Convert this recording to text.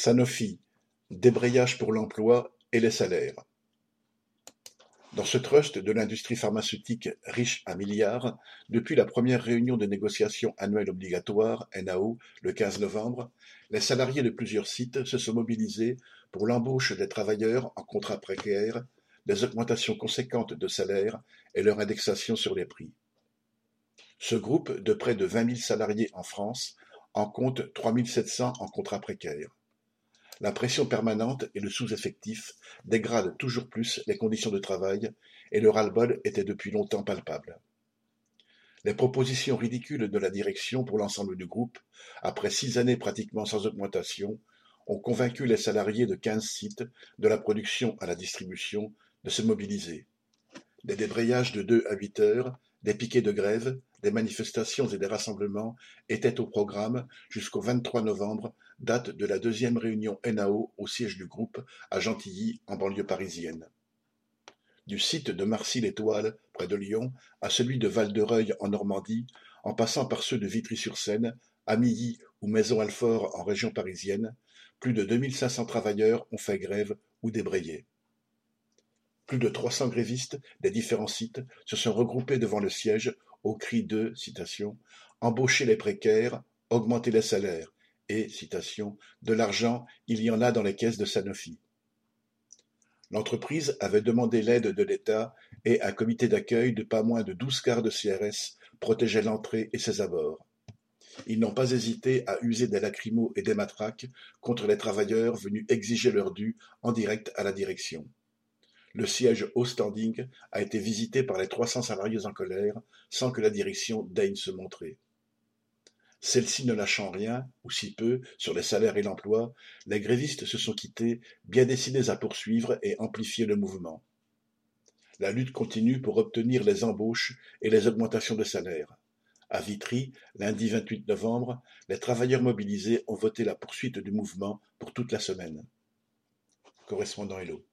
Sanofi, débrayage pour l'emploi et les salaires. Dans ce trust de l'industrie pharmaceutique riche à milliards, depuis la première réunion de négociation annuelle obligatoire (NAO) le 15 novembre, les salariés de plusieurs sites se sont mobilisés pour l'embauche des travailleurs en contrat précaire, des augmentations conséquentes de salaire et leur indexation sur les prix. Ce groupe de près de vingt mille salariés en France en compte trois mille sept cents en contrat précaire. La pression permanente et le sous-effectif dégradent toujours plus les conditions de travail et le ras-le-bol était depuis longtemps palpable. Les propositions ridicules de la direction pour l'ensemble du groupe, après six années pratiquement sans augmentation, ont convaincu les salariés de quinze sites, de la production à la distribution, de se mobiliser. Des débrayages de deux à huit heures, des piquets de grève, des manifestations et des rassemblements étaient au programme jusqu'au 23 novembre, date de la deuxième réunion NAO au siège du groupe à Gentilly, en banlieue parisienne. Du site de Marcy-l'Étoile, près de Lyon, à celui de Val-de-Reuil en Normandie, en passant par ceux de Vitry-sur-Seine, Amilly ou Maison-Alfort en région parisienne, plus de 2500 travailleurs ont fait grève ou débrayé. Plus de 300 grévistes des différents sites se sont regroupés devant le siège au cri de « embaucher les précaires, augmenter les salaires et « de l'argent, il y en a dans les caisses de Sanofi ». L'entreprise avait demandé l'aide de l'État et un comité d'accueil de pas moins de douze quarts de CRS protégeait l'entrée et ses abords. Ils n'ont pas hésité à user des lacrymos et des matraques contre les travailleurs venus exiger leur dû en direct à la direction. Le siège au standing a été visité par les trois cents salariés en colère, sans que la direction daigne se montrer. Celle-ci ne lâchant rien, ou si peu, sur les salaires et l'emploi, les grévistes se sont quittés, bien décidés à poursuivre et amplifier le mouvement. La lutte continue pour obtenir les embauches et les augmentations de salaire. À Vitry, lundi 28 novembre, les travailleurs mobilisés ont voté la poursuite du mouvement pour toute la semaine. Correspondant Hello.